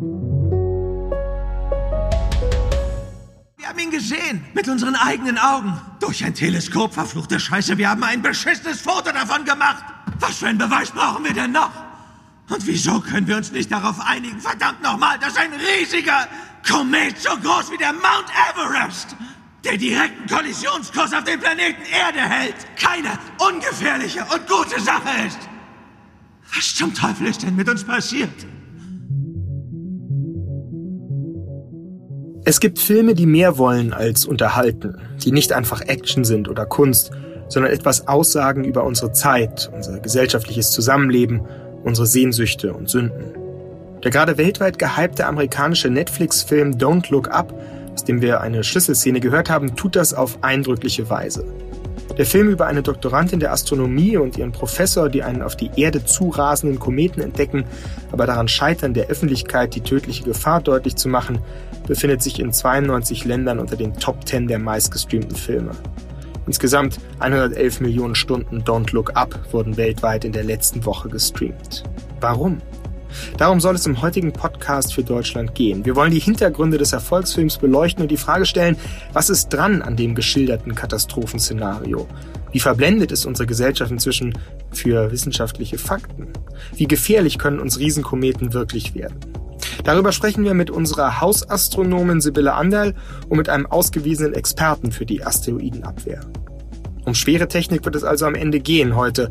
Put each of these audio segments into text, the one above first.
Wir haben ihn gesehen, mit unseren eigenen Augen. Durch ein Teleskop, verfluchte Scheiße, wir haben ein beschissenes Foto davon gemacht. Was für einen Beweis brauchen wir denn noch? Und wieso können wir uns nicht darauf einigen, verdammt nochmal, dass ein riesiger Komet so groß wie der Mount Everest, der direkten Kollisionskurs auf den Planeten Erde hält, keine ungefährliche und gute Sache ist? Was zum Teufel ist denn mit uns passiert? Es gibt Filme, die mehr wollen als unterhalten, die nicht einfach Action sind oder Kunst, sondern etwas aussagen über unsere Zeit, unser gesellschaftliches Zusammenleben, unsere Sehnsüchte und Sünden. Der gerade weltweit gehypte amerikanische Netflix-Film Don't Look Up, aus dem wir eine Schlüsselszene gehört haben, tut das auf eindrückliche Weise. Der Film über eine Doktorandin der Astronomie und ihren Professor, die einen auf die Erde zurasenden Kometen entdecken, aber daran scheitern, der Öffentlichkeit die tödliche Gefahr deutlich zu machen, befindet sich in 92 Ländern unter den Top 10 der meistgestreamten Filme. Insgesamt 111 Millionen Stunden Don't Look Up wurden weltweit in der letzten Woche gestreamt. Warum? Darum soll es im heutigen Podcast für Deutschland gehen. Wir wollen die Hintergründe des Erfolgsfilms beleuchten und die Frage stellen, was ist dran an dem geschilderten Katastrophenszenario? Wie verblendet ist unsere Gesellschaft inzwischen für wissenschaftliche Fakten? Wie gefährlich können uns Riesenkometen wirklich werden? Darüber sprechen wir mit unserer Hausastronomin Sibylle Anderl und mit einem ausgewiesenen Experten für die Asteroidenabwehr. Um schwere Technik wird es also am Ende gehen heute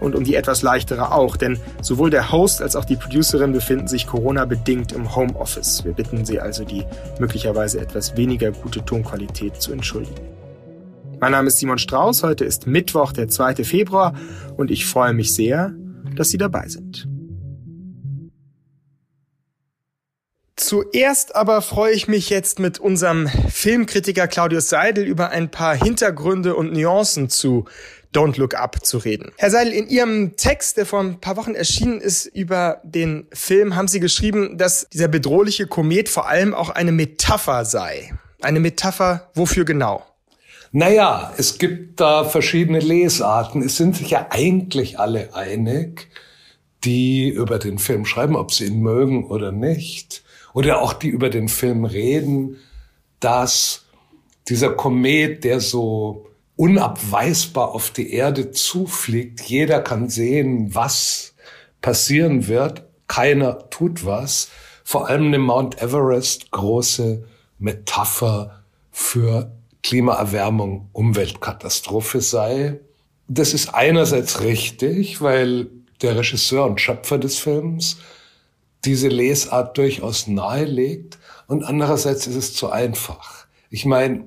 und um die etwas leichtere auch, denn sowohl der Host als auch die Producerin befinden sich Corona-bedingt im Homeoffice. Wir bitten Sie also, die möglicherweise etwas weniger gute Tonqualität zu entschuldigen. Mein Name ist Simon Strauß, heute ist Mittwoch, der 2. Februar und ich freue mich sehr, dass Sie dabei sind. Zuerst aber freue ich mich jetzt mit unserem Filmkritiker Claudius Seidel über ein paar Hintergründe und Nuancen zu Don't Look Up zu reden. Herr Seidel, in Ihrem Text, der vor ein paar Wochen erschienen ist über den Film, haben Sie geschrieben, dass dieser bedrohliche Komet vor allem auch eine Metapher sei. Eine Metapher wofür genau? Naja, es gibt da verschiedene Lesarten. Es sind sich ja eigentlich alle einig, die über den Film schreiben, ob sie ihn mögen oder nicht oder auch die über den Film reden, dass dieser Komet, der so unabweisbar auf die Erde zufliegt, jeder kann sehen, was passieren wird, keiner tut was, vor allem eine Mount Everest große Metapher für Klimaerwärmung, Umweltkatastrophe sei. Das ist einerseits richtig, weil der Regisseur und Schöpfer des Films diese Lesart durchaus nahelegt und andererseits ist es zu einfach. Ich meine,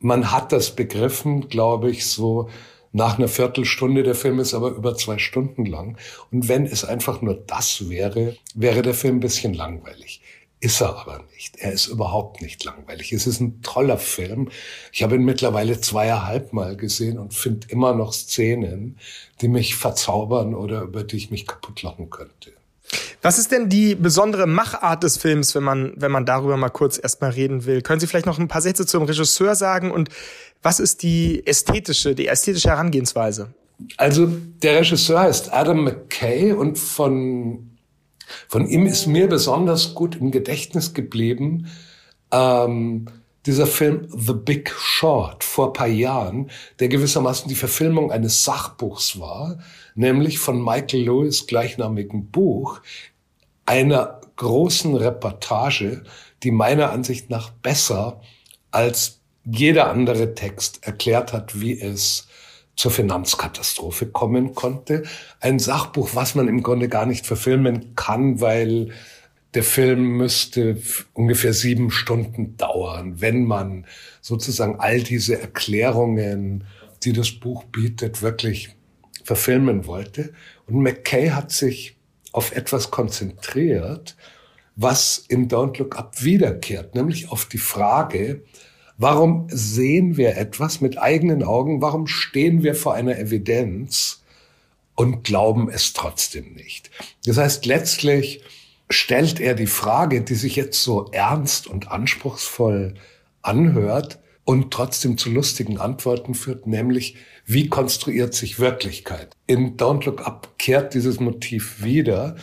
man hat das begriffen, glaube ich, so nach einer Viertelstunde. Der Film ist aber über zwei Stunden lang. Und wenn es einfach nur das wäre, wäre der Film ein bisschen langweilig. Ist er aber nicht. Er ist überhaupt nicht langweilig. Es ist ein toller Film. Ich habe ihn mittlerweile zweieinhalb Mal gesehen und finde immer noch Szenen, die mich verzaubern oder über die ich mich kaputt lachen könnte. Was ist denn die besondere Machart des Films, wenn man, wenn man darüber mal kurz erstmal reden will? Können Sie vielleicht noch ein paar Sätze zum Regisseur sagen und was ist die ästhetische, die ästhetische Herangehensweise? Also der Regisseur heißt Adam McKay und von, von ihm ist mir besonders gut im Gedächtnis geblieben ähm, dieser Film The Big Short vor paar Jahren, der gewissermaßen die Verfilmung eines Sachbuchs war, nämlich von Michael Lewis gleichnamigen Buch, einer großen Reportage, die meiner Ansicht nach besser als jeder andere Text erklärt hat, wie es zur Finanzkatastrophe kommen konnte. Ein Sachbuch, was man im Grunde gar nicht verfilmen kann, weil der Film müsste ungefähr sieben Stunden dauern, wenn man sozusagen all diese Erklärungen, die das Buch bietet, wirklich verfilmen wollte. Und McKay hat sich auf etwas konzentriert, was in Don't Look Up wiederkehrt, nämlich auf die Frage, warum sehen wir etwas mit eigenen Augen, warum stehen wir vor einer Evidenz und glauben es trotzdem nicht. Das heißt, letztlich stellt er die Frage, die sich jetzt so ernst und anspruchsvoll anhört und trotzdem zu lustigen Antworten führt, nämlich wie konstruiert sich Wirklichkeit? In Don't Look Up kehrt dieses Motiv wieder.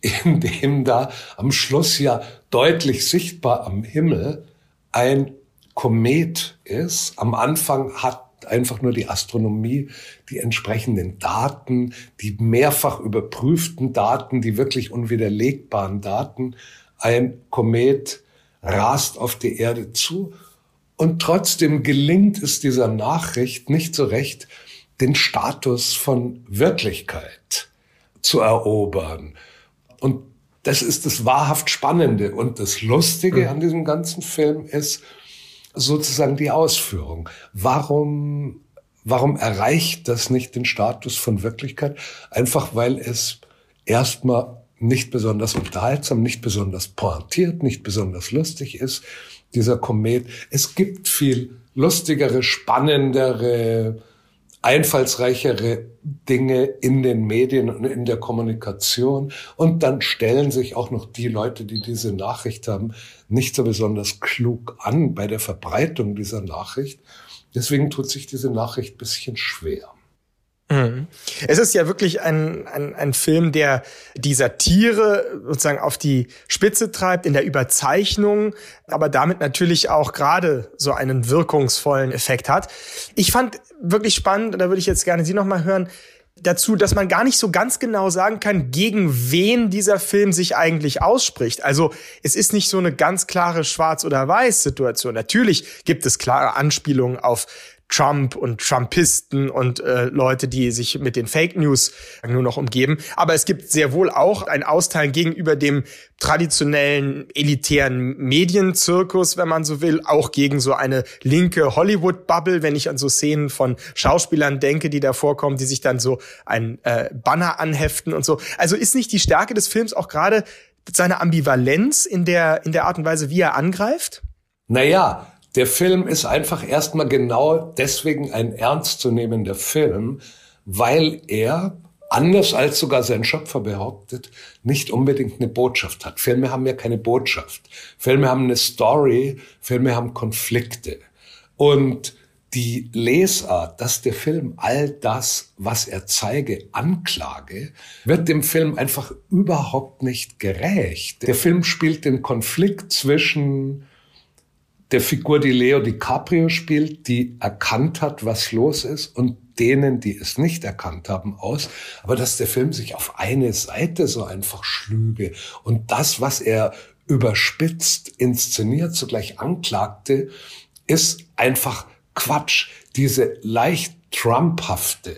in dem da am Schluss ja deutlich sichtbar am Himmel ein Komet ist. Am Anfang hat einfach nur die Astronomie die entsprechenden Daten, die mehrfach überprüften Daten, die wirklich unwiderlegbaren Daten. Ein Komet rast auf die Erde zu und trotzdem gelingt es dieser Nachricht nicht so recht, den Status von Wirklichkeit zu erobern. Und das ist das wahrhaft Spannende. Und das Lustige mhm. an diesem ganzen Film ist sozusagen die Ausführung. Warum, warum erreicht das nicht den Status von Wirklichkeit? Einfach weil es erstmal nicht besonders unterhaltsam, nicht besonders pointiert, nicht besonders lustig ist, dieser Komet. Es gibt viel lustigere, spannendere, einfallsreichere Dinge in den Medien und in der Kommunikation. Und dann stellen sich auch noch die Leute, die diese Nachricht haben, nicht so besonders klug an bei der Verbreitung dieser Nachricht. Deswegen tut sich diese Nachricht bisschen schwer. Mhm. Es ist ja wirklich ein, ein, ein Film, der die Satire sozusagen auf die Spitze treibt in der Überzeichnung, aber damit natürlich auch gerade so einen wirkungsvollen Effekt hat. Ich fand wirklich spannend, und da würde ich jetzt gerne Sie nochmal hören, dazu, dass man gar nicht so ganz genau sagen kann, gegen wen dieser Film sich eigentlich ausspricht. Also es ist nicht so eine ganz klare Schwarz- oder Weiß-Situation. Natürlich gibt es klare Anspielungen auf Trump und Trumpisten und äh, Leute, die sich mit den Fake News nur noch umgeben. Aber es gibt sehr wohl auch ein Austeilen gegenüber dem traditionellen elitären Medienzirkus, wenn man so will, auch gegen so eine linke Hollywood-Bubble, wenn ich an so Szenen von Schauspielern denke, die da vorkommen, die sich dann so ein äh, Banner anheften und so. Also ist nicht die Stärke des Films auch gerade seine Ambivalenz in der, in der Art und Weise, wie er angreift? Naja, der Film ist einfach erstmal genau deswegen ein ernstzunehmender Film, weil er, anders als sogar sein Schöpfer behauptet, nicht unbedingt eine Botschaft hat. Filme haben ja keine Botschaft. Filme haben eine Story, Filme haben Konflikte. Und die Lesart, dass der Film all das, was er zeige, anklage, wird dem Film einfach überhaupt nicht gerecht. Der Film spielt den Konflikt zwischen der Figur, die Leo DiCaprio spielt, die erkannt hat, was los ist und denen, die es nicht erkannt haben, aus. Aber dass der Film sich auf eine Seite so einfach schlüge und das, was er überspitzt, inszeniert, zugleich anklagte, ist einfach Quatsch. Diese leicht Trumphafte,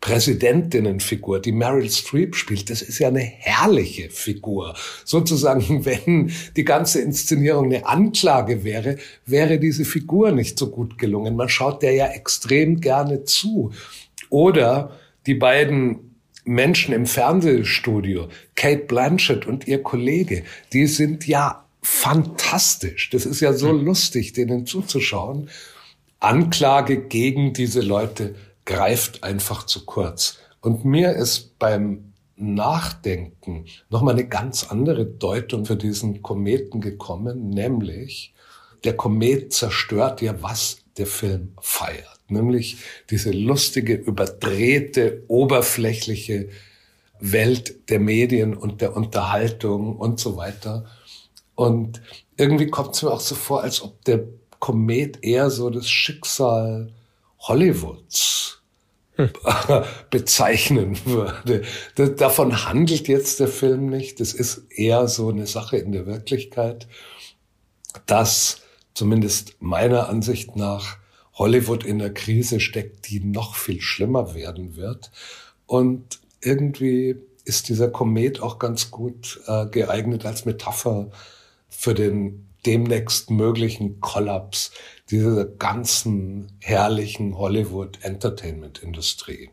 Präsidentinnenfigur, die Meryl Streep spielt, das ist ja eine herrliche Figur. Sozusagen, wenn die ganze Inszenierung eine Anklage wäre, wäre diese Figur nicht so gut gelungen. Man schaut der ja extrem gerne zu. Oder die beiden Menschen im Fernsehstudio, Kate Blanchett und ihr Kollege, die sind ja fantastisch. Das ist ja so hm. lustig, denen zuzuschauen. Anklage gegen diese Leute greift einfach zu kurz. Und mir ist beim Nachdenken nochmal eine ganz andere Deutung für diesen Kometen gekommen, nämlich der Komet zerstört ja, was der Film feiert, nämlich diese lustige, überdrehte, oberflächliche Welt der Medien und der Unterhaltung und so weiter. Und irgendwie kommt es mir auch so vor, als ob der Komet eher so das Schicksal Hollywoods bezeichnen würde. davon handelt jetzt der Film nicht. Das ist eher so eine Sache in der Wirklichkeit, dass zumindest meiner Ansicht nach Hollywood in der Krise steckt, die noch viel schlimmer werden wird. Und irgendwie ist dieser Komet auch ganz gut äh, geeignet als Metapher für den demnächst möglichen Kollaps dieser ganzen herrlichen Hollywood-Entertainment-Industrie.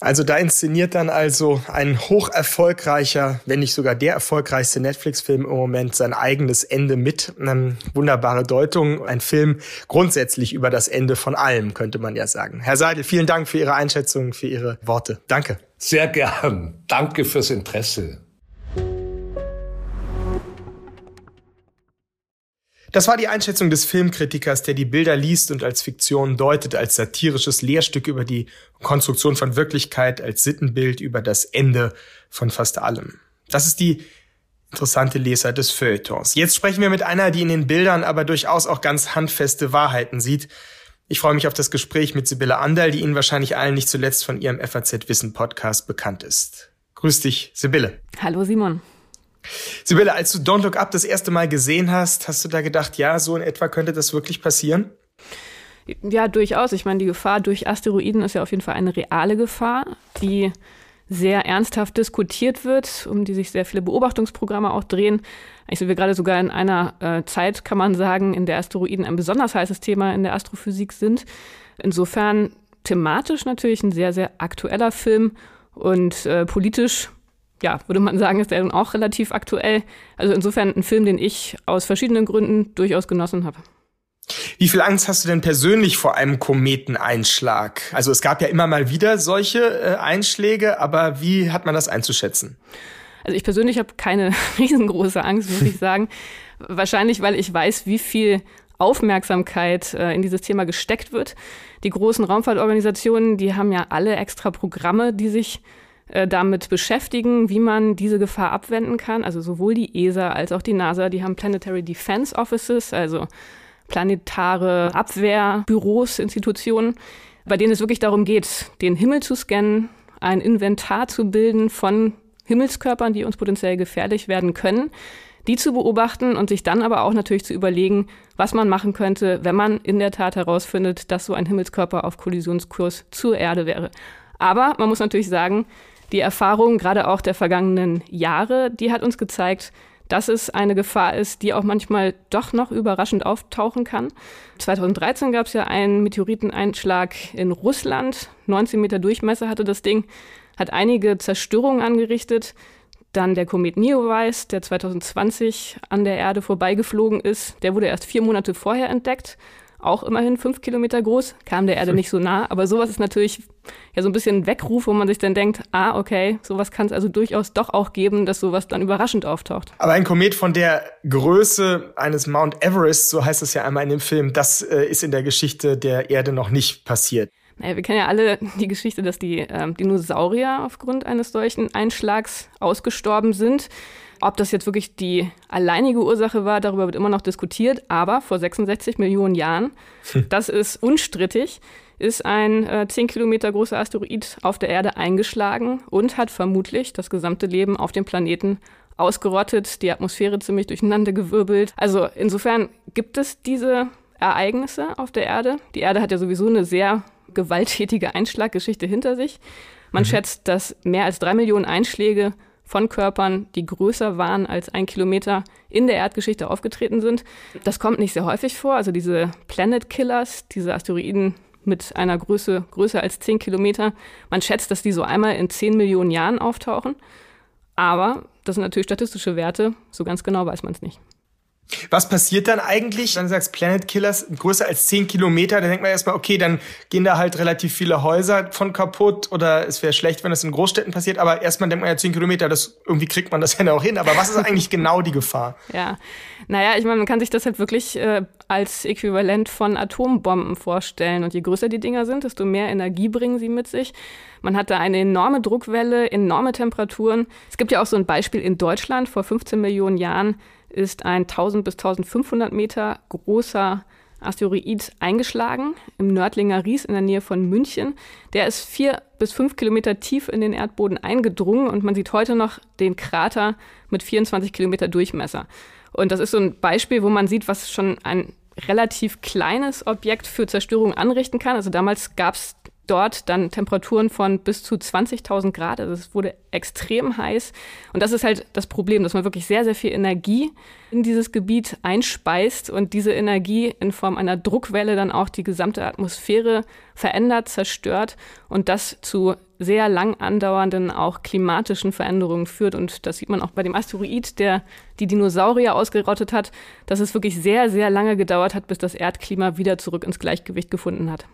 Also da inszeniert dann also ein hoch erfolgreicher, wenn nicht sogar der erfolgreichste Netflix-Film im Moment sein eigenes Ende mit. Eine wunderbare Deutung. Ein Film grundsätzlich über das Ende von allem, könnte man ja sagen. Herr Seidel, vielen Dank für Ihre Einschätzung, für Ihre Worte. Danke. Sehr gern. Danke fürs Interesse. Das war die Einschätzung des Filmkritikers, der die Bilder liest und als Fiktion deutet, als satirisches Lehrstück über die Konstruktion von Wirklichkeit, als Sittenbild über das Ende von fast allem. Das ist die interessante Leser des Feuilletons. Jetzt sprechen wir mit einer, die in den Bildern aber durchaus auch ganz handfeste Wahrheiten sieht. Ich freue mich auf das Gespräch mit Sibylle Anderl, die Ihnen wahrscheinlich allen nicht zuletzt von ihrem FAZ Wissen Podcast bekannt ist. Grüß dich, Sibylle. Hallo Simon. Sibylle, als du Don't Look Up das erste Mal gesehen hast, hast du da gedacht, ja, so in etwa könnte das wirklich passieren? Ja, durchaus. Ich meine, die Gefahr durch Asteroiden ist ja auf jeden Fall eine reale Gefahr, die sehr ernsthaft diskutiert wird, um die sich sehr viele Beobachtungsprogramme auch drehen. Eigentlich sind wir gerade sogar in einer äh, Zeit, kann man sagen, in der Asteroiden ein besonders heißes Thema in der Astrophysik sind. Insofern thematisch natürlich ein sehr, sehr aktueller Film und äh, politisch, ja, würde man sagen, ist er dann auch relativ aktuell. Also insofern ein Film, den ich aus verschiedenen Gründen durchaus genossen habe. Wie viel Angst hast du denn persönlich vor einem Kometeneinschlag? Also es gab ja immer mal wieder solche äh, Einschläge, aber wie hat man das einzuschätzen? Also ich persönlich habe keine riesengroße Angst, muss ich sagen. Wahrscheinlich, weil ich weiß, wie viel Aufmerksamkeit äh, in dieses Thema gesteckt wird. Die großen Raumfahrtorganisationen, die haben ja alle extra Programme, die sich damit beschäftigen, wie man diese Gefahr abwenden kann. Also sowohl die ESA als auch die NASA, die haben Planetary Defense Offices, also planetare Abwehrbüros, Institutionen, bei denen es wirklich darum geht, den Himmel zu scannen, ein Inventar zu bilden von Himmelskörpern, die uns potenziell gefährlich werden können, die zu beobachten und sich dann aber auch natürlich zu überlegen, was man machen könnte, wenn man in der Tat herausfindet, dass so ein Himmelskörper auf Kollisionskurs zur Erde wäre. Aber man muss natürlich sagen, die Erfahrung gerade auch der vergangenen Jahre, die hat uns gezeigt, dass es eine Gefahr ist, die auch manchmal doch noch überraschend auftauchen kann. 2013 gab es ja einen Meteoriteneinschlag in Russland. 19 Meter Durchmesser hatte das Ding, hat einige Zerstörungen angerichtet. Dann der Komet Neowise, der 2020 an der Erde vorbeigeflogen ist, der wurde erst vier Monate vorher entdeckt auch immerhin fünf Kilometer groß, kam der Erde nicht so nah. Aber sowas ist natürlich ja so ein bisschen ein Weckruf, wo man sich dann denkt, ah, okay, sowas kann es also durchaus doch auch geben, dass sowas dann überraschend auftaucht. Aber ein Komet von der Größe eines Mount Everest, so heißt es ja einmal in dem Film, das äh, ist in der Geschichte der Erde noch nicht passiert. Naja, wir kennen ja alle die Geschichte, dass die ähm, Dinosaurier aufgrund eines solchen Einschlags ausgestorben sind. Ob das jetzt wirklich die alleinige Ursache war, darüber wird immer noch diskutiert. Aber vor 66 Millionen Jahren, das ist unstrittig, ist ein äh, 10 Kilometer großer Asteroid auf der Erde eingeschlagen und hat vermutlich das gesamte Leben auf dem Planeten ausgerottet, die Atmosphäre ziemlich durcheinandergewirbelt. Also insofern gibt es diese Ereignisse auf der Erde. Die Erde hat ja sowieso eine sehr gewalttätige Einschlaggeschichte hinter sich. Man mhm. schätzt, dass mehr als drei Millionen Einschläge von Körpern, die größer waren als ein Kilometer, in der Erdgeschichte aufgetreten sind. Das kommt nicht sehr häufig vor. Also diese Planet Killers, diese Asteroiden mit einer Größe größer als 10 Kilometer, man schätzt, dass die so einmal in 10 Millionen Jahren auftauchen. Aber das sind natürlich statistische Werte. So ganz genau weiß man es nicht. Was passiert dann eigentlich, wenn du sagst Planet Killers größer als 10 Kilometer? Dann denkt man erstmal, okay, dann gehen da halt relativ viele Häuser von kaputt oder es wäre schlecht, wenn das in Großstädten passiert. Aber erstmal denkt man ja 10 Kilometer, das, irgendwie kriegt man das ja auch hin. Aber was ist eigentlich genau die Gefahr? Ja, naja, ich meine, man kann sich das halt wirklich äh, als Äquivalent von Atombomben vorstellen. Und je größer die Dinger sind, desto mehr Energie bringen sie mit sich. Man hat da eine enorme Druckwelle, enorme Temperaturen. Es gibt ja auch so ein Beispiel in Deutschland vor 15 Millionen Jahren ist ein 1000 bis 1500 Meter großer Asteroid eingeschlagen im Nördlinger Ries in der Nähe von München. Der ist vier bis fünf Kilometer tief in den Erdboden eingedrungen und man sieht heute noch den Krater mit 24 Kilometer Durchmesser. Und das ist so ein Beispiel, wo man sieht, was schon ein relativ kleines Objekt für Zerstörung anrichten kann. Also damals gab es dort dann Temperaturen von bis zu 20.000 Grad. Also es wurde extrem heiß. Und das ist halt das Problem, dass man wirklich sehr, sehr viel Energie in dieses Gebiet einspeist und diese Energie in Form einer Druckwelle dann auch die gesamte Atmosphäre verändert, zerstört und das zu sehr lang andauernden auch klimatischen Veränderungen führt. Und das sieht man auch bei dem Asteroid, der die Dinosaurier ausgerottet hat, dass es wirklich sehr, sehr lange gedauert hat, bis das Erdklima wieder zurück ins Gleichgewicht gefunden hat.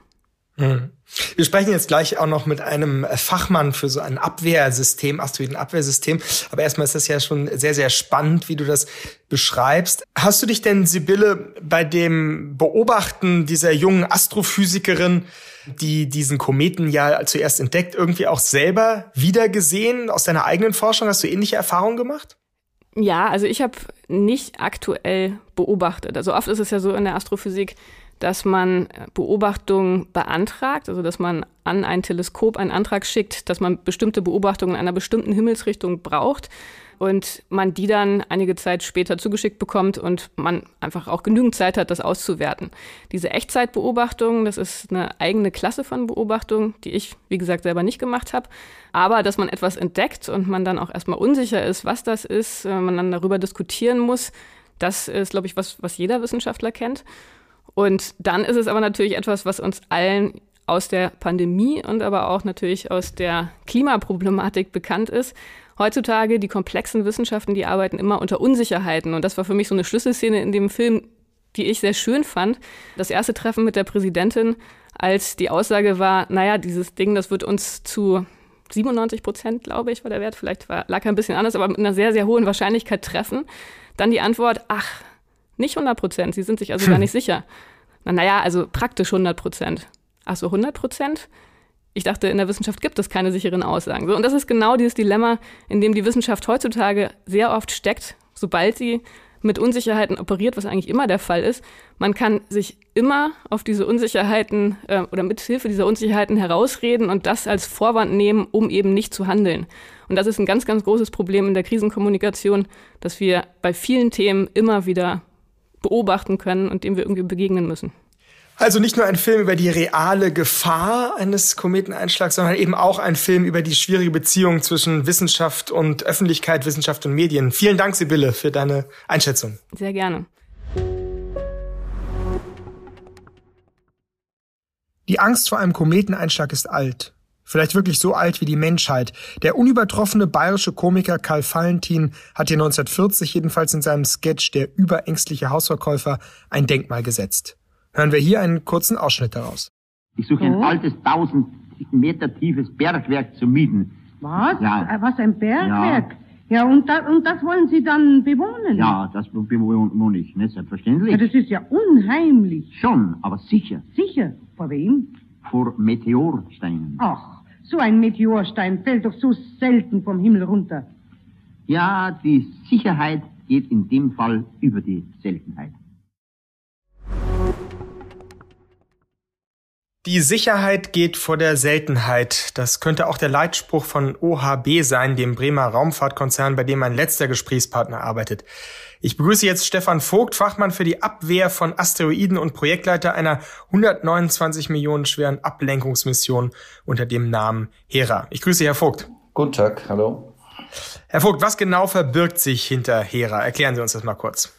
Mhm. Wir sprechen jetzt gleich auch noch mit einem Fachmann für so ein Abwehrsystem, Asteroidenabwehrsystem. Aber erstmal ist das ja schon sehr, sehr spannend, wie du das beschreibst. Hast du dich denn, Sibylle, bei dem Beobachten dieser jungen Astrophysikerin, die diesen Kometen ja zuerst entdeckt, irgendwie auch selber wiedergesehen aus deiner eigenen Forschung? Hast du ähnliche Erfahrungen gemacht? Ja, also ich habe nicht aktuell beobachtet. Also oft ist es ja so in der Astrophysik, dass man Beobachtungen beantragt, also dass man an ein Teleskop einen Antrag schickt, dass man bestimmte Beobachtungen in einer bestimmten Himmelsrichtung braucht und man die dann einige Zeit später zugeschickt bekommt und man einfach auch genügend Zeit hat, das auszuwerten. Diese Echtzeitbeobachtung, das ist eine eigene Klasse von Beobachtung, die ich, wie gesagt, selber nicht gemacht habe. Aber dass man etwas entdeckt und man dann auch erstmal unsicher ist, was das ist, äh, man dann darüber diskutieren muss, das ist, glaube ich, was, was jeder Wissenschaftler kennt. Und dann ist es aber natürlich etwas, was uns allen aus der Pandemie und aber auch natürlich aus der Klimaproblematik bekannt ist. Heutzutage die komplexen Wissenschaften, die arbeiten immer unter Unsicherheiten. Und das war für mich so eine Schlüsselszene in dem Film, die ich sehr schön fand. Das erste Treffen mit der Präsidentin, als die Aussage war, naja, dieses Ding, das wird uns zu 97 Prozent, glaube ich, war der Wert, vielleicht war, lag er ein bisschen anders, aber mit einer sehr, sehr hohen Wahrscheinlichkeit treffen. Dann die Antwort, ach, nicht 100 Prozent, Sie sind sich also hm. gar nicht sicher. Na, naja, also praktisch 100 Prozent. Ach so, 100 Prozent? Ich dachte, in der Wissenschaft gibt es keine sicheren Aussagen. So, und das ist genau dieses Dilemma, in dem die Wissenschaft heutzutage sehr oft steckt, sobald sie mit Unsicherheiten operiert, was eigentlich immer der Fall ist. Man kann sich immer auf diese Unsicherheiten äh, oder mit Hilfe dieser Unsicherheiten herausreden und das als Vorwand nehmen, um eben nicht zu handeln. Und das ist ein ganz, ganz großes Problem in der Krisenkommunikation, dass wir bei vielen Themen immer wieder beobachten können und dem wir irgendwie begegnen müssen. Also nicht nur ein Film über die reale Gefahr eines Kometeneinschlags, sondern eben auch ein Film über die schwierige Beziehung zwischen Wissenschaft und Öffentlichkeit, Wissenschaft und Medien. Vielen Dank, Sibylle, für deine Einschätzung. Sehr gerne. Die Angst vor einem Kometeneinschlag ist alt. Vielleicht wirklich so alt wie die Menschheit. Der unübertroffene bayerische Komiker Karl Valentin hat hier 1940 jedenfalls in seinem Sketch Der überängstliche Hausverkäufer ein Denkmal gesetzt. Hören wir hier einen kurzen Ausschnitt daraus. Ich suche ein altes, tausend Meter tiefes Bergwerk zu mieten. Was? Ja. Äh, was, ein Bergwerk? Ja, ja und, da, und das wollen Sie dann bewohnen? Ja, das bewohne ich, ne? Selbstverständlich. Ja, das ist ja unheimlich. Schon, aber sicher. Sicher? Vor wem? Vor Meteorsteinen. Ach, so ein Meteorstein fällt doch so selten vom Himmel runter. Ja, die Sicherheit geht in dem Fall über die Seltenheit. Die Sicherheit geht vor der Seltenheit. Das könnte auch der Leitspruch von OHB sein, dem Bremer Raumfahrtkonzern, bei dem mein letzter Gesprächspartner arbeitet. Ich begrüße jetzt Stefan Vogt, Fachmann für die Abwehr von Asteroiden und Projektleiter einer 129 Millionen schweren Ablenkungsmission unter dem Namen Hera. Ich grüße Herr Vogt. Guten Tag, hallo. Herr Vogt, was genau verbirgt sich hinter Hera? Erklären Sie uns das mal kurz.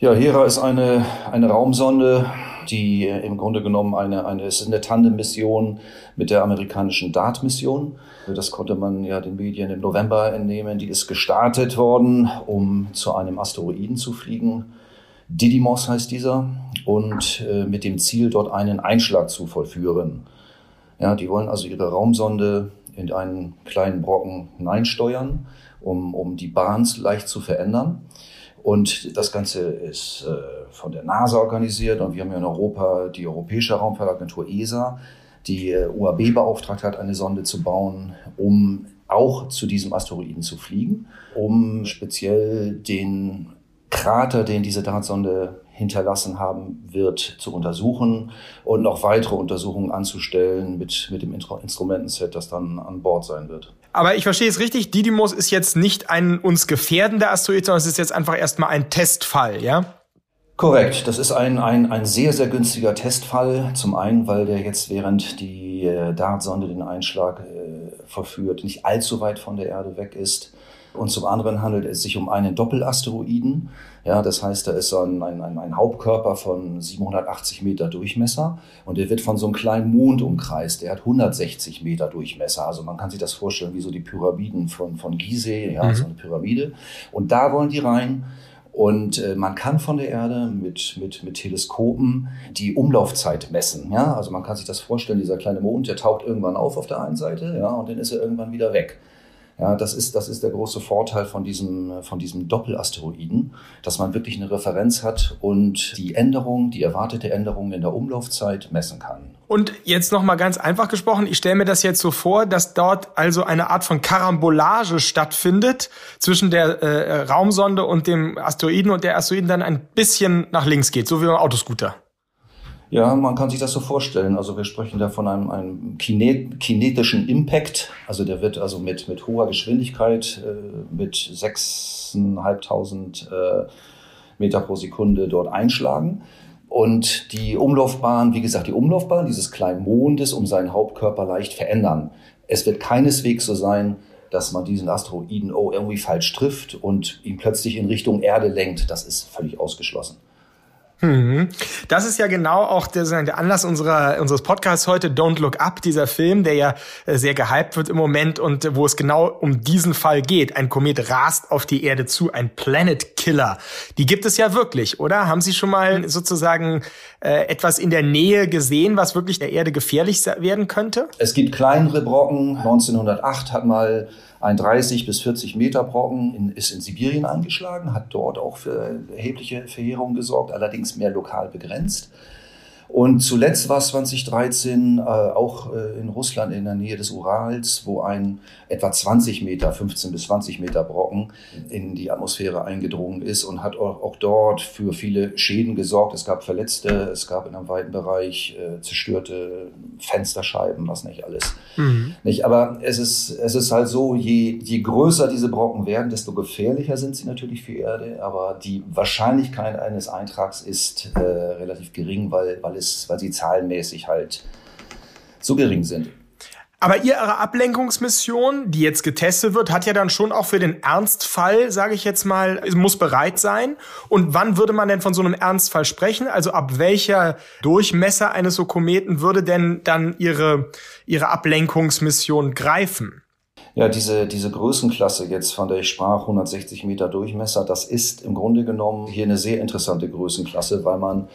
Ja, Hera ist eine, eine Raumsonde, die im Grunde genommen eine, eine, ist eine Tandem-Mission mit der amerikanischen DART-Mission. Das konnte man ja den Medien im November entnehmen. Die ist gestartet worden, um zu einem Asteroiden zu fliegen. Didymos heißt dieser und äh, mit dem Ziel, dort einen Einschlag zu vollführen. Ja, die wollen also ihre Raumsonde in einen kleinen Brocken hineinsteuern, um, um die Bahn leicht zu verändern. Und das Ganze ist äh, von der NASA organisiert und wir haben ja in Europa die Europäische Raumfahrtagentur ESA, die äh, UAB beauftragt hat, eine Sonde zu bauen, um auch zu diesem Asteroiden zu fliegen, um speziell den Krater, den diese Dartsonde hinterlassen haben wird, zu untersuchen und noch weitere Untersuchungen anzustellen mit, mit dem Instrumentenset, das dann an Bord sein wird. Aber ich verstehe es richtig, Didymos ist jetzt nicht ein uns gefährdender Asteroid, sondern es ist jetzt einfach erstmal ein Testfall, ja? Korrekt, das ist ein, ein, ein sehr, sehr günstiger Testfall. Zum einen, weil der jetzt während die äh, Dartsonde den Einschlag äh, verführt, nicht allzu weit von der Erde weg ist. Und zum anderen handelt es sich um einen Doppelasteroiden. Ja, das heißt, da ist so ein, ein, ein Hauptkörper von 780 Meter Durchmesser und der wird von so einem kleinen Mond umkreist. Der hat 160 Meter Durchmesser. Also man kann sich das vorstellen wie so die Pyramiden von, von Gizeh, ja, mhm. so eine Pyramide. Und da wollen die rein. Und äh, man kann von der Erde mit, mit, mit Teleskopen die Umlaufzeit messen. Ja? Also man kann sich das vorstellen, dieser kleine Mond, der taucht irgendwann auf auf der einen Seite ja, und dann ist er irgendwann wieder weg. Ja, das ist, das ist der große Vorteil von diesem, von diesem Doppelasteroiden, dass man wirklich eine Referenz hat und die Änderung, die erwartete Änderung in der Umlaufzeit messen kann. Und jetzt noch mal ganz einfach gesprochen, ich stelle mir das jetzt so vor, dass dort also eine Art von Karambolage stattfindet zwischen der äh, Raumsonde und dem Asteroiden und der Asteroiden dann ein bisschen nach links geht, so wie beim Autoscooter. Ja, man kann sich das so vorstellen. Also wir sprechen da von einem, einem kinet kinetischen Impact. Also der wird also mit, mit hoher Geschwindigkeit, äh, mit 6.500 äh, Meter pro Sekunde dort einschlagen. Und die Umlaufbahn, wie gesagt, die Umlaufbahn dieses kleinen Mondes um seinen Hauptkörper leicht verändern. Es wird keineswegs so sein, dass man diesen Asteroiden oh, irgendwie falsch trifft und ihn plötzlich in Richtung Erde lenkt. Das ist völlig ausgeschlossen. Mhm. Das ist ja genau auch der, der Anlass unserer, unseres Podcasts heute, Don't Look Up, dieser Film, der ja äh, sehr gehypt wird im Moment und wo es genau um diesen Fall geht. Ein Komet rast auf die Erde zu, ein Planet Killer. Die gibt es ja wirklich, oder? Haben Sie schon mal sozusagen äh, etwas in der Nähe gesehen, was wirklich der Erde gefährlich werden könnte? Es gibt kleinere Brocken. 1908 hat mal ein 30 bis 40 Meter Brocken in, ist in Sibirien eingeschlagen, hat dort auch für erhebliche Verheerungen gesorgt, allerdings mehr lokal begrenzt. Und zuletzt war es 2013 äh, auch äh, in Russland in der Nähe des Urals, wo ein etwa 20 Meter, 15 bis 20 Meter Brocken in die Atmosphäre eingedrungen ist und hat auch, auch dort für viele Schäden gesorgt. Es gab Verletzte, es gab in einem weiten Bereich äh, zerstörte Fensterscheiben, was nicht alles. Mhm. Nicht? Aber es ist, es ist halt so, je, je größer diese Brocken werden, desto gefährlicher sind sie natürlich für Erde. Aber die Wahrscheinlichkeit eines Eintrags ist äh, relativ gering, weil, weil es, weil sie zahlenmäßig halt so gering sind. Aber Ihre Ablenkungsmission, die jetzt getestet wird, hat ja dann schon auch für den Ernstfall, sage ich jetzt mal, muss bereit sein. Und wann würde man denn von so einem Ernstfall sprechen? Also ab welcher Durchmesser eines so Kometen würde denn dann Ihre, Ihre Ablenkungsmission greifen? Ja, diese, diese Größenklasse jetzt, von der ich sprach, 160 Meter Durchmesser, das ist im Grunde genommen hier eine sehr interessante Größenklasse, weil man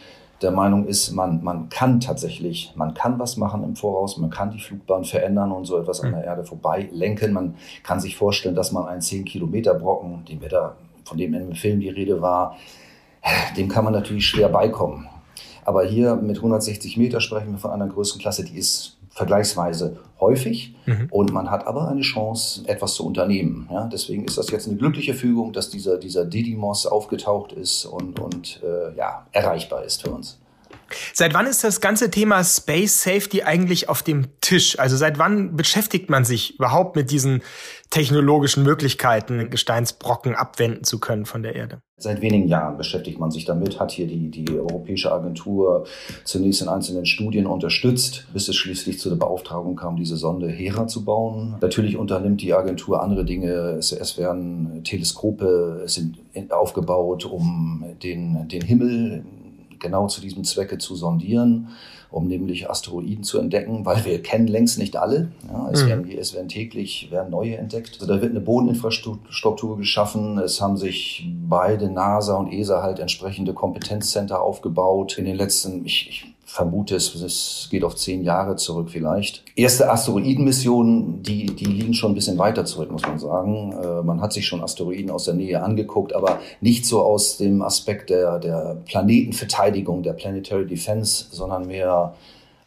der Meinung ist, man, man kann tatsächlich, man kann was machen im Voraus, man kann die Flugbahn verändern und so etwas an der Erde vorbei lenken. Man kann sich vorstellen, dass man einen 10 Kilometer Brocken, den wir da, von dem im Film die Rede war, dem kann man natürlich schwer beikommen. Aber hier mit 160 Meter sprechen wir von einer Größenklasse, die ist vergleichsweise häufig mhm. und man hat aber eine Chance, etwas zu unternehmen. Ja, deswegen ist das jetzt eine glückliche Fügung, dass dieser, dieser Didymos aufgetaucht ist und, und äh, ja, erreichbar ist für uns. Seit wann ist das ganze Thema Space Safety eigentlich auf dem Tisch? Also seit wann beschäftigt man sich überhaupt mit diesen technologischen Möglichkeiten, Gesteinsbrocken abwenden zu können von der Erde? Seit wenigen Jahren beschäftigt man sich damit, hat hier die, die Europäische Agentur zunächst in einzelnen Studien unterstützt, bis es schließlich zu der Beauftragung kam, diese Sonde Hera zu bauen. Natürlich unternimmt die Agentur andere Dinge. Es, es werden Teleskope sind aufgebaut, um den, den Himmel genau zu diesem Zwecke zu sondieren, um nämlich Asteroiden zu entdecken, weil wir kennen längst nicht alle. Ja, es, mhm. werden, es werden täglich werden neue entdeckt. Also da wird eine Bodeninfrastruktur geschaffen. Es haben sich beide NASA und ESA halt entsprechende Kompetenzcenter aufgebaut. In den letzten, ich, ich vermute es, es geht auf zehn Jahre zurück vielleicht. Erste Asteroidenmissionen, die, die liegen schon ein bisschen weiter zurück, muss man sagen. Äh, man hat sich schon Asteroiden aus der Nähe angeguckt, aber nicht so aus dem Aspekt der, der Planetenverteidigung, der Planetary Defense, sondern mehr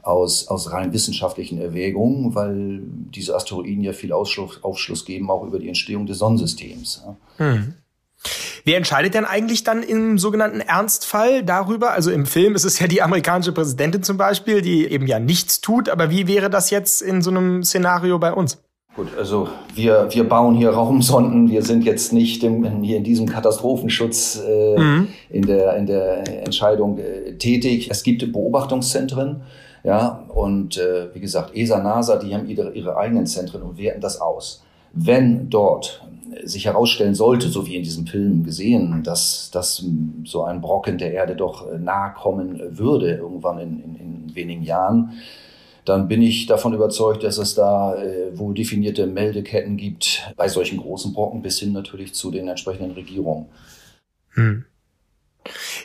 aus, aus rein wissenschaftlichen Erwägungen, weil diese Asteroiden ja viel Ausschluss, Aufschluss geben, auch über die Entstehung des Sonnensystems. Mhm. Wer entscheidet denn eigentlich dann im sogenannten Ernstfall darüber? Also im Film ist es ja die amerikanische Präsidentin zum Beispiel, die eben ja nichts tut. Aber wie wäre das jetzt in so einem Szenario bei uns? Gut, also wir, wir bauen hier Raumsonden. Wir sind jetzt nicht im, hier in diesem Katastrophenschutz äh, mhm. in, der, in der Entscheidung äh, tätig. Es gibt Beobachtungszentren. Ja, und äh, wie gesagt, ESA, NASA, die haben ihre, ihre eigenen Zentren und werten das aus. Wenn dort sich herausstellen sollte, so wie in diesem Film gesehen, dass, dass so ein Brocken der Erde doch äh, nahe kommen würde, irgendwann in, in, in wenigen Jahren, dann bin ich davon überzeugt, dass es da äh, wohl definierte Meldeketten gibt, bei solchen großen Brocken bis hin natürlich zu den entsprechenden Regierungen. Hm.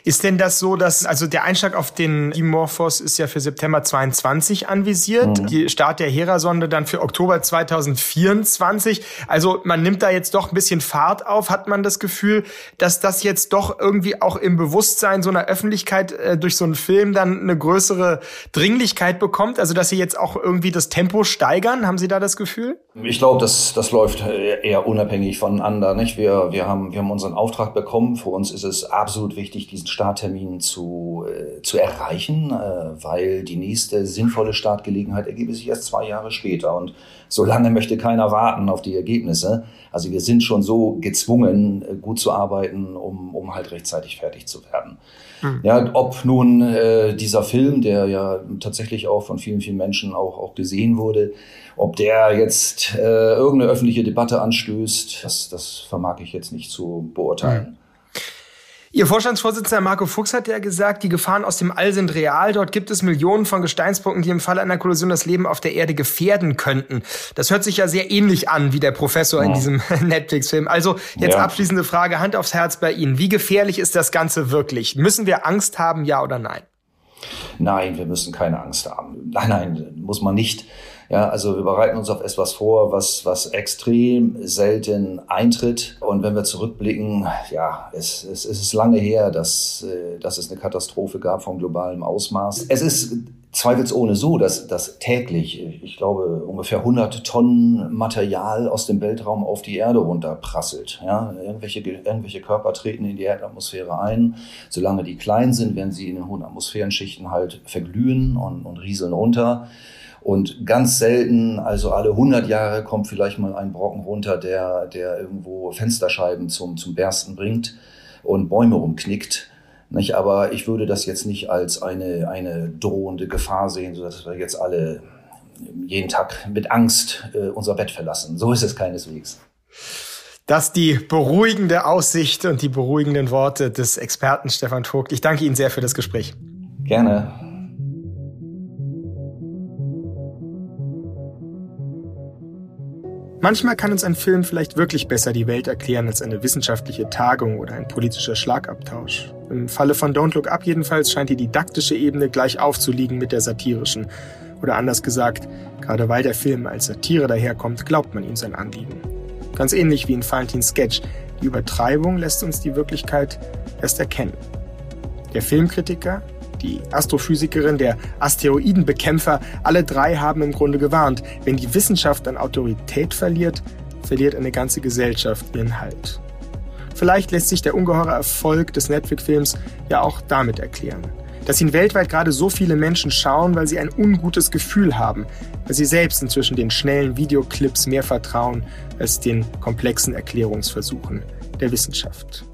Ist denn das so, dass, also der Einschlag auf den Dimorphos ist ja für September 22 anvisiert, mhm. die Start der Hera-Sonde dann für Oktober 2024. Also man nimmt da jetzt doch ein bisschen Fahrt auf. Hat man das Gefühl, dass das jetzt doch irgendwie auch im Bewusstsein so einer Öffentlichkeit äh, durch so einen Film dann eine größere Dringlichkeit bekommt? Also dass Sie jetzt auch irgendwie das Tempo steigern? Haben Sie da das Gefühl? Ich glaube, das, das läuft eher unabhängig voneinander. Nicht? Wir, wir, haben, wir haben unseren Auftrag bekommen. Für uns ist es absolut wichtig, diesen Starttermin zu, äh, zu erreichen, äh, weil die nächste sinnvolle Startgelegenheit ergebe sich erst zwei Jahre später. Und so lange möchte keiner warten auf die Ergebnisse. Also wir sind schon so gezwungen, äh, gut zu arbeiten, um, um halt rechtzeitig fertig zu werden. Mhm. Ja, ob nun äh, dieser Film, der ja tatsächlich auch von vielen, vielen Menschen auch, auch gesehen wurde, ob der jetzt äh, irgendeine öffentliche Debatte anstößt, das, das vermag ich jetzt nicht zu beurteilen. Ihr Vorstandsvorsitzender Marco Fuchs hat ja gesagt, die Gefahren aus dem All sind real. Dort gibt es Millionen von Gesteinspunkten, die im Falle einer Kollision das Leben auf der Erde gefährden könnten. Das hört sich ja sehr ähnlich an wie der Professor ja. in diesem Netflix-Film. Also jetzt ja. abschließende Frage, Hand aufs Herz bei Ihnen. Wie gefährlich ist das Ganze wirklich? Müssen wir Angst haben, ja oder nein? Nein, wir müssen keine Angst haben. Nein, nein, muss man nicht. Ja, also wir bereiten uns auf etwas vor, was, was extrem selten eintritt. Und wenn wir zurückblicken, ja, es, es, es ist lange her, dass, äh, dass es eine Katastrophe gab von globalem Ausmaß. Es ist zweifelsohne so, dass, dass täglich, ich glaube, ungefähr 100 Tonnen Material aus dem Weltraum auf die Erde runterprasselt. Ja, irgendwelche, irgendwelche Körper treten in die Erdatmosphäre ein. Solange die klein sind, werden sie in den hohen Atmosphärenschichten halt verglühen und, und rieseln runter. Und ganz selten, also alle 100 Jahre, kommt vielleicht mal ein Brocken runter, der, der irgendwo Fensterscheiben zum, zum Bersten bringt und Bäume umknickt. Nicht? Aber ich würde das jetzt nicht als eine, eine drohende Gefahr sehen, sodass wir jetzt alle jeden Tag mit Angst äh, unser Bett verlassen. So ist es keineswegs. Das die beruhigende Aussicht und die beruhigenden Worte des Experten Stefan Vogt. Ich danke Ihnen sehr für das Gespräch. Gerne. Manchmal kann uns ein Film vielleicht wirklich besser die Welt erklären als eine wissenschaftliche Tagung oder ein politischer Schlagabtausch. Im Falle von Don't Look Up jedenfalls scheint die didaktische Ebene gleich aufzuliegen mit der satirischen. Oder anders gesagt, gerade weil der Film als Satire daherkommt, glaubt man ihm sein Anliegen. Ganz ähnlich wie in Valentins Sketch. Die Übertreibung lässt uns die Wirklichkeit erst erkennen. Der Filmkritiker, die Astrophysikerin, der Asteroidenbekämpfer, alle drei haben im Grunde gewarnt, wenn die Wissenschaft an Autorität verliert, verliert eine ganze Gesellschaft ihren Halt. Vielleicht lässt sich der ungeheure Erfolg des Netflix-Films ja auch damit erklären. Dass ihn weltweit gerade so viele Menschen schauen, weil sie ein ungutes Gefühl haben, weil sie selbst inzwischen den schnellen Videoclips mehr vertrauen als den komplexen Erklärungsversuchen der Wissenschaft.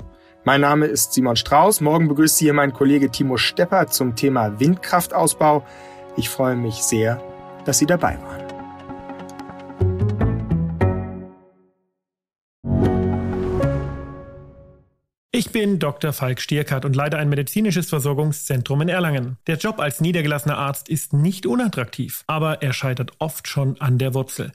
Mein Name ist Simon Strauß. Morgen begrüßt Sie hier mein Kollege Timo Stepper zum Thema Windkraftausbau. Ich freue mich sehr, dass Sie dabei waren. Ich bin Dr. Falk Stierkart und leite ein medizinisches Versorgungszentrum in Erlangen. Der Job als niedergelassener Arzt ist nicht unattraktiv, aber er scheitert oft schon an der Wurzel.